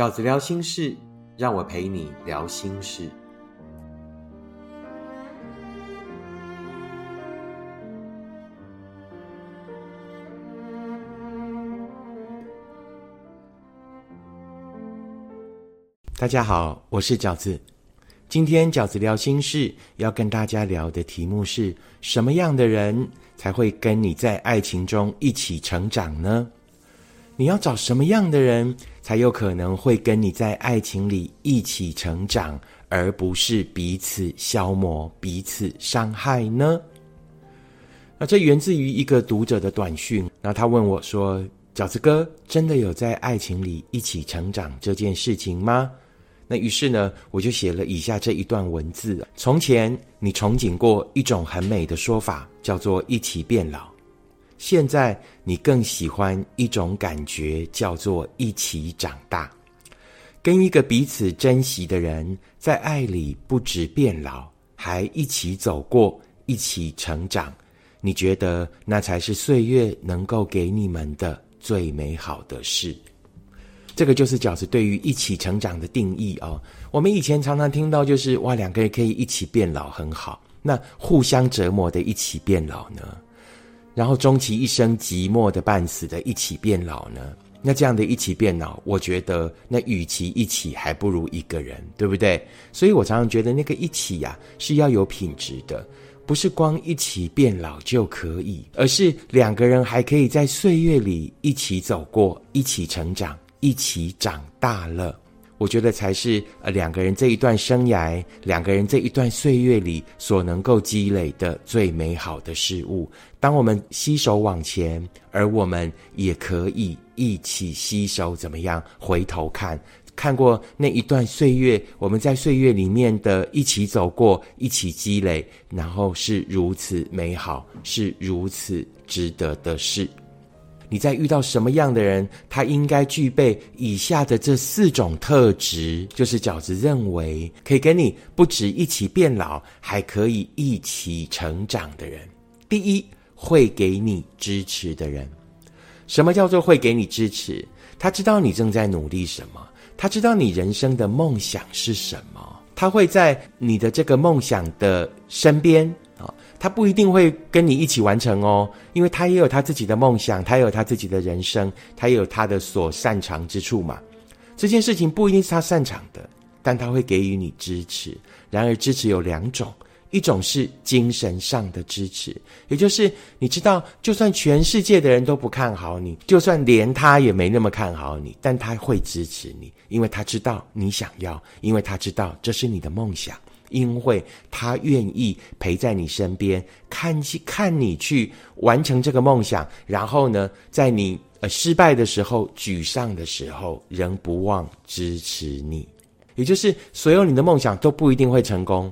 饺子聊心事，让我陪你聊心事。大家好，我是饺子。今天饺子聊心事要跟大家聊的题目是什么样的人才会跟你在爱情中一起成长呢？你要找什么样的人才有可能会跟你在爱情里一起成长，而不是彼此消磨、彼此伤害呢？那这源自于一个读者的短讯，那他问我说：“饺子哥，真的有在爱情里一起成长这件事情吗？”那于是呢，我就写了以下这一段文字：从前你憧憬过一种很美的说法，叫做一起变老；现在你更喜欢一种感觉，叫做一起长大。跟一个彼此珍惜的人在爱里，不止变老，还一起走过，一起成长。你觉得那才是岁月能够给你们的最美好的事。这个就是饺子对于一起成长的定义哦。我们以前常常听到，就是哇，两个人可以一起变老，很好。那互相折磨的一起变老呢？然后终其一生寂寞的半死的一起变老呢？那这样的一起变老，我觉得那与其一起，还不如一个人，对不对？所以我常常觉得那个一起呀，是要有品质的，不是光一起变老就可以，而是两个人还可以在岁月里一起走过，一起成长。一起长大了，我觉得才是呃两个人这一段生涯，两个人这一段岁月里所能够积累的最美好的事物。当我们携手往前，而我们也可以一起携手，怎么样？回头看，看过那一段岁月，我们在岁月里面的一起走过，一起积累，然后是如此美好，是如此值得的事。你在遇到什么样的人，他应该具备以下的这四种特质，就是饺子认为可以跟你不止一起变老，还可以一起成长的人。第一，会给你支持的人。什么叫做会给你支持？他知道你正在努力什么，他知道你人生的梦想是什么，他会在你的这个梦想的身边。他不一定会跟你一起完成哦，因为他也有他自己的梦想，他也有他自己的人生，他也有他的所擅长之处嘛。这件事情不一定是他擅长的，但他会给予你支持。然而，支持有两种，一种是精神上的支持，也就是你知道，就算全世界的人都不看好你，就算连他也没那么看好你，但他会支持你，因为他知道你想要，因为他知道这是你的梦想。因为他愿意陪在你身边，看去看你去完成这个梦想，然后呢，在你呃失败的时候、沮丧的时候，仍不忘支持你。也就是所有你的梦想都不一定会成功，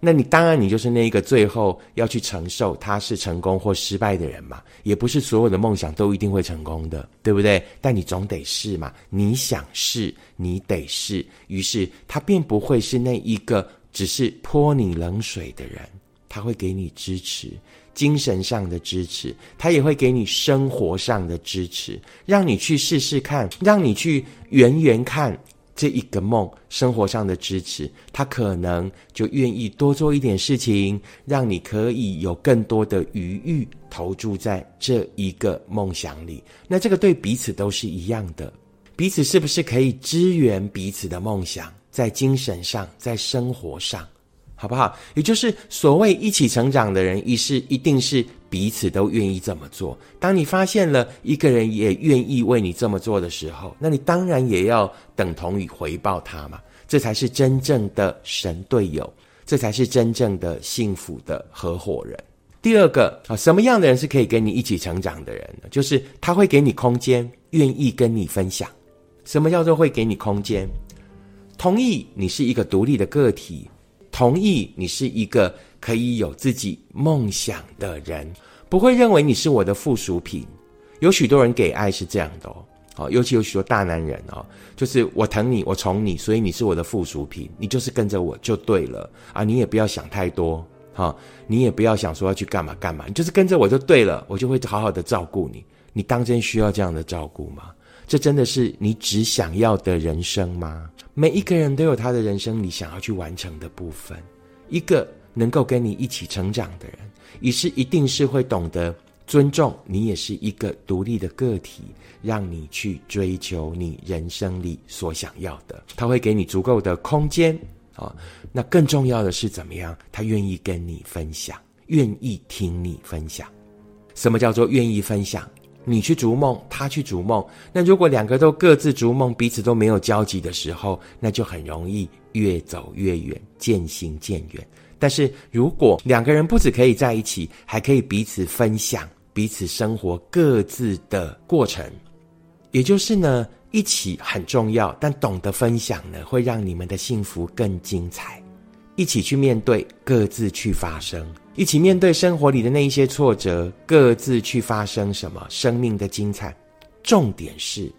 那你当然你就是那一个最后要去承受他是成功或失败的人嘛。也不是所有的梦想都一定会成功的，对不对？但你总得试嘛。你想试，你得试。于是他并不会是那一个。只是泼你冷水的人，他会给你支持，精神上的支持，他也会给你生活上的支持，让你去试试看，让你去圆圆看这一个梦。生活上的支持，他可能就愿意多做一点事情，让你可以有更多的余裕投注在这一个梦想里。那这个对彼此都是一样的，彼此是不是可以支援彼此的梦想？在精神上，在生活上，好不好？也就是所谓一起成长的人，一是一定是彼此都愿意这么做。当你发现了一个人也愿意为你这么做的时候，那你当然也要等同于回报他嘛。这才是真正的神队友，这才是真正的幸福的合伙人。第二个啊，什么样的人是可以跟你一起成长的人呢？就是他会给你空间，愿意跟你分享。什么叫做会给你空间？同意你是一个独立的个体，同意你是一个可以有自己梦想的人，不会认为你是我的附属品。有许多人给爱是这样的哦，好，尤其有许多大男人哦，就是我疼你，我宠你，所以你是我的附属品，你就是跟着我就对了啊，你也不要想太多，哈，你也不要想说要去干嘛干嘛，你就是跟着我就对了，我就会好好的照顾你。你当真需要这样的照顾吗？这真的是你只想要的人生吗？每一个人都有他的人生你想要去完成的部分。一个能够跟你一起成长的人，也是一定是会懂得尊重你，也是一个独立的个体，让你去追求你人生里所想要的。他会给你足够的空间啊。那更重要的是怎么样？他愿意跟你分享，愿意听你分享。什么叫做愿意分享？你去逐梦，他去逐梦。那如果两个都各自逐梦，彼此都没有交集的时候，那就很容易越走越远，渐行渐远。但是如果两个人不止可以在一起，还可以彼此分享彼此生活各自的过程，也就是呢，一起很重要，但懂得分享呢，会让你们的幸福更精彩。一起去面对，各自去发生；一起面对生活里的那一些挫折，各自去发生什么生命的精彩。重点是，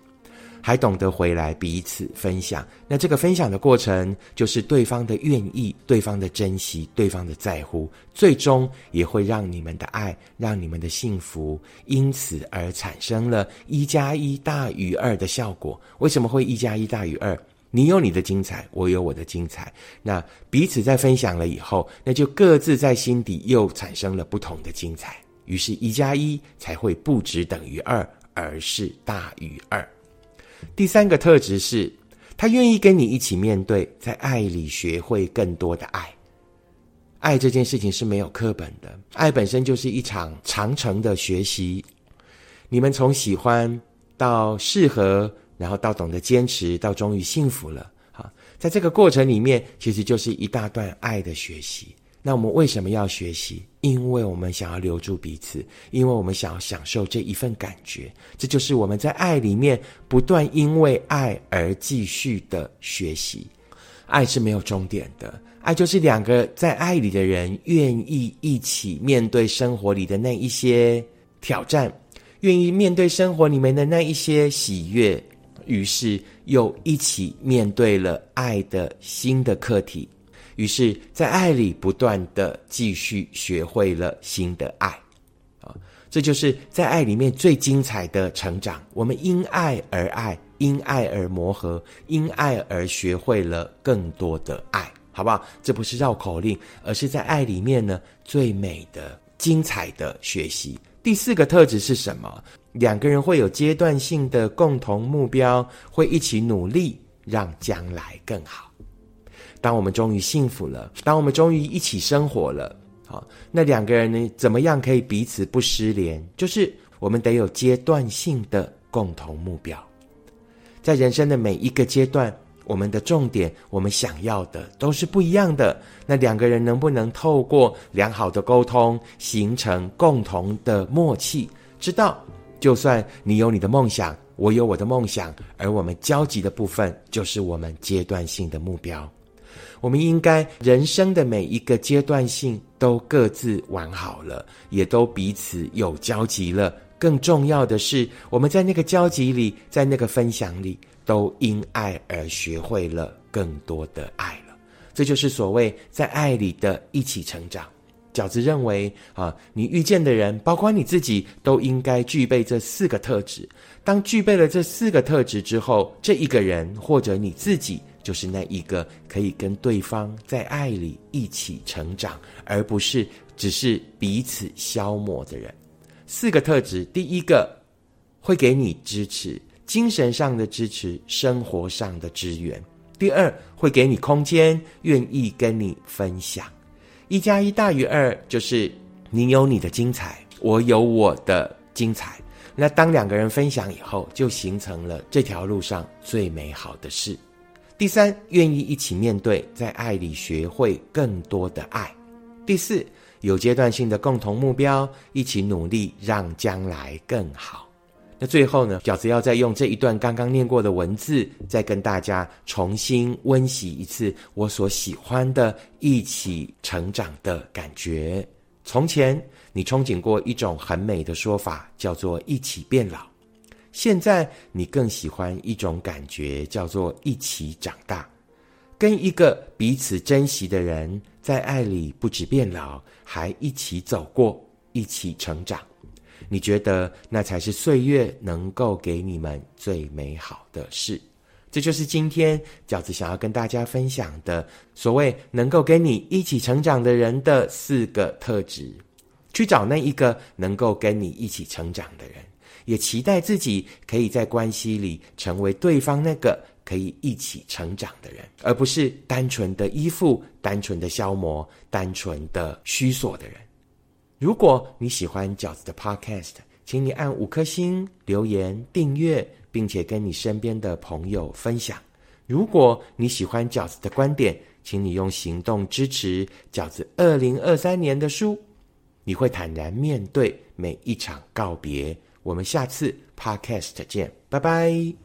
还懂得回来彼此分享。那这个分享的过程，就是对方的愿意、对方的珍惜、对方的在乎，最终也会让你们的爱、让你们的幸福，因此而产生了一加一大于二的效果。为什么会一加一大于二？你有你的精彩，我有我的精彩。那彼此在分享了以后，那就各自在心底又产生了不同的精彩。于是，一加一才会不只等于二，而是大于二。第三个特质是，他愿意跟你一起面对，在爱里学会更多的爱。爱这件事情是没有课本的，爱本身就是一场长程的学习。你们从喜欢到适合。然后到懂得坚持，到终于幸福了。好，在这个过程里面，其实就是一大段爱的学习。那我们为什么要学习？因为我们想要留住彼此，因为我们想要享受这一份感觉。这就是我们在爱里面不断因为爱而继续的学习。爱是没有终点的，爱就是两个在爱里的人愿意一起面对生活里的那一些挑战，愿意面对生活里面的那一些喜悦。于是又一起面对了爱的新的课题，于是，在爱里不断的继续学会了新的爱，啊，这就是在爱里面最精彩的成长。我们因爱而爱，因爱而磨合，因爱而学会了更多的爱，好不好？这不是绕口令，而是在爱里面呢最美的、精彩的学习。第四个特质是什么？两个人会有阶段性的共同目标，会一起努力，让将来更好。当我们终于幸福了，当我们终于一起生活了，好，那两个人呢？怎么样可以彼此不失联？就是我们得有阶段性的共同目标，在人生的每一个阶段。我们的重点，我们想要的都是不一样的。那两个人能不能透过良好的沟通，形成共同的默契？知道，就算你有你的梦想，我有我的梦想，而我们交集的部分，就是我们阶段性的目标。我们应该人生的每一个阶段性都各自玩好了，也都彼此有交集了。更重要的是，我们在那个交集里，在那个分享里。都因爱而学会了更多的爱了，这就是所谓在爱里的一起成长。饺子认为啊，你遇见的人，包括你自己，都应该具备这四个特质。当具备了这四个特质之后，这一个人或者你自己，就是那一个可以跟对方在爱里一起成长，而不是只是彼此消磨的人。四个特质，第一个会给你支持。精神上的支持，生活上的支援。第二，会给你空间，愿意跟你分享。一加一大于二，就是你有你的精彩，我有我的精彩。那当两个人分享以后，就形成了这条路上最美好的事。第三，愿意一起面对，在爱里学会更多的爱。第四，有阶段性的共同目标，一起努力，让将来更好。那最后呢，饺子要再用这一段刚刚念过的文字，再跟大家重新温习一次我所喜欢的一起成长的感觉。从前你憧憬过一种很美的说法，叫做一起变老；现在你更喜欢一种感觉，叫做一起长大。跟一个彼此珍惜的人在爱里，不止变老，还一起走过，一起成长。你觉得那才是岁月能够给你们最美好的事。这就是今天饺子想要跟大家分享的所谓能够跟你一起成长的人的四个特质。去找那一个能够跟你一起成长的人，也期待自己可以在关系里成为对方那个可以一起成长的人，而不是单纯的依附、单纯的消磨、单纯的虚索的人。如果你喜欢饺子的 Podcast，请你按五颗星、留言、订阅，并且跟你身边的朋友分享。如果你喜欢饺子的观点，请你用行动支持饺子二零二三年的书。你会坦然面对每一场告别。我们下次 Podcast 见，拜拜。